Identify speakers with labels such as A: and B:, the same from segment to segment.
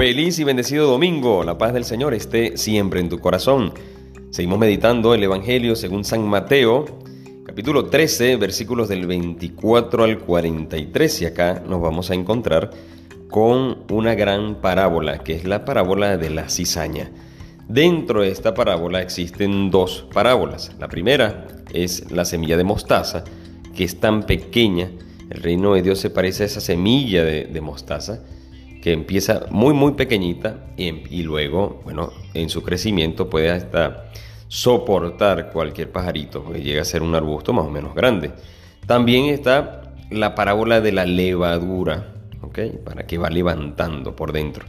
A: Feliz y bendecido domingo. La paz del Señor esté siempre en tu corazón. Seguimos meditando el Evangelio según San Mateo, capítulo 13, versículos del 24 al 43. Y acá nos vamos a encontrar con una gran parábola, que es la parábola de la cizaña. Dentro de esta parábola existen dos parábolas. La primera es la semilla de mostaza, que es tan pequeña. El reino de Dios se parece a esa semilla de, de mostaza que empieza muy muy pequeñita y, luego, bueno, en su crecimiento puede hasta soportar cualquier pajarito, porque llega a ser un arbusto más o menos grande. También está la parábola de la levadura. Para que va levantando por dentro.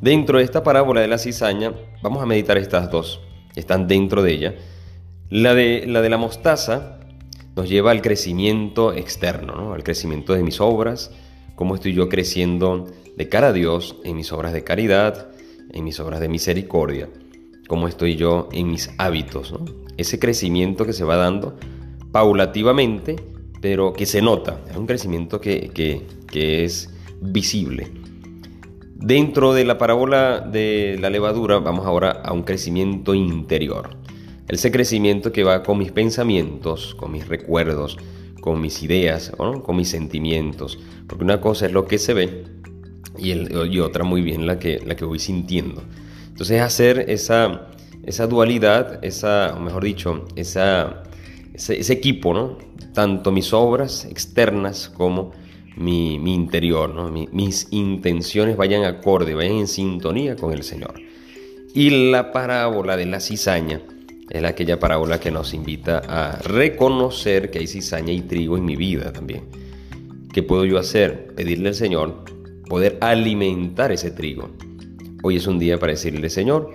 A: Dentro de esta parábola de la cizaña, vamos a meditar estas dos, están dentro de ella. La de la, mostaza nos lleva al crecimiento externo, ¿no? al crecimiento de mis obras, cómo estoy yo creciendo de cara a Dios en mis obras de caridad, en mis obras de misericordia, cómo estoy yo en mis hábitos, ese crecimiento que se va dando paulativamente, pero que se nota, es un crecimiento que, que es visible. Dentro de la parábola de la levadura vamos ahora a un crecimiento interior. Ese crecimiento que va con mis pensamientos, con mis recuerdos, con mis ideas, con mis sentimientos. Porque una cosa es lo que se ve y, otra muy bien la que, la que voy sintiendo. Entonces hacer esa, esa dualidad, esa, o mejor dicho, ese, equipo, ¿no? tanto mis obras externas como mi, interior, ¿no? mis intenciones vayan acorde, vayan en sintonía con el Señor. Y la parábola de la cizaña es aquella parábola que nos invita a reconocer que hay cizaña y trigo en mi vida también. ¿Qué puedo yo hacer? Pedirle al Señor poder alimentar ese trigo. Hoy es un día para decirle, Señor,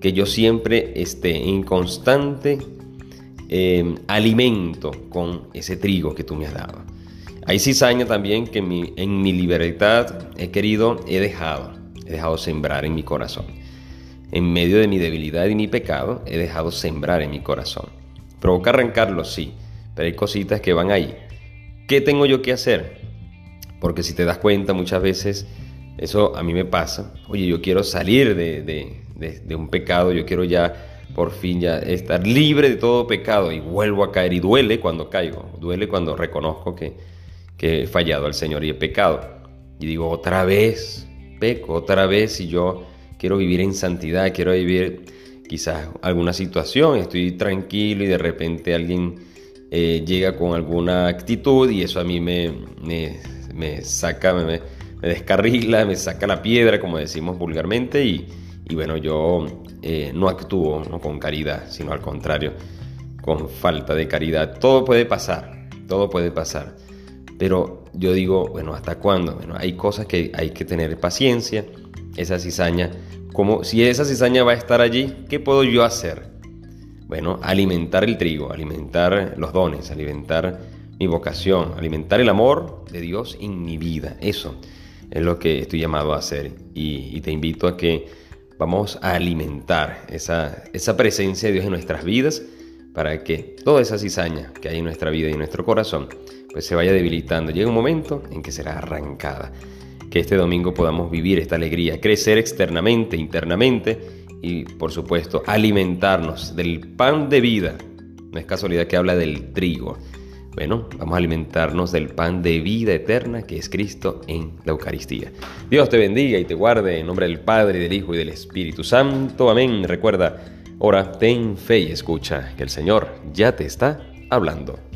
A: que yo siempre esté en constante eh, alimento con ese trigo que tú me has dado. Hay cizaña también que en mi libertad he querido, he dejado, he dejado sembrar en mi corazón en medio de mi debilidad y mi pecado, he dejado sembrar en mi corazón. Provoca arrancarlo, sí, pero hay cositas que van ahí. ¿Qué tengo yo que hacer? Porque si te das cuenta, muchas veces eso a mí me pasa. Oye, yo quiero salir de, un pecado, yo quiero ya por fin ya estar libre de todo pecado y vuelvo a caer y duele cuando caigo, duele cuando reconozco que, que he fallado al Señor y he pecado. Y digo, otra vez peco, otra vez y yo quiero vivir en santidad, quiero vivir quizás alguna situación, estoy tranquilo y de repente alguien eh, llega con alguna actitud y eso a mí me, me, saca, me, descarrila, me saca la piedra, como decimos vulgarmente, y, bueno, yo eh, no actúo con caridad, sino al contrario, con falta de caridad. Todo puede pasar, todo puede pasar. Pero yo digo, bueno, ¿hasta cuándo? Hay cosas que hay que tener paciencia, esa cizaña, como si esa cizaña va a estar allí, ¿qué puedo yo hacer? Bueno, alimentar el trigo, alimentar los dones, alimentar mi vocación, alimentar el amor de Dios en mi vida. Eso es lo que estoy llamado a hacer y, te invito a que vamos a alimentar esa, esa presencia de Dios en nuestras vidas para que toda esa cizaña que hay en nuestra vida y en nuestro corazón pues se vaya debilitando. Llega un momento en que será arrancada que este domingo podamos vivir esta alegría, crecer externamente, internamente y por supuesto alimentarnos del pan de vida. No es casualidad que habla del trigo. Bueno, vamos a alimentarnos del pan de vida eterna que es Cristo en la Eucaristía. Dios te bendiga y te guarde en nombre del Padre, del Hijo y del Espíritu Santo. Amén. Recuerda, ora, ten fe y escucha que el Señor ya te está hablando.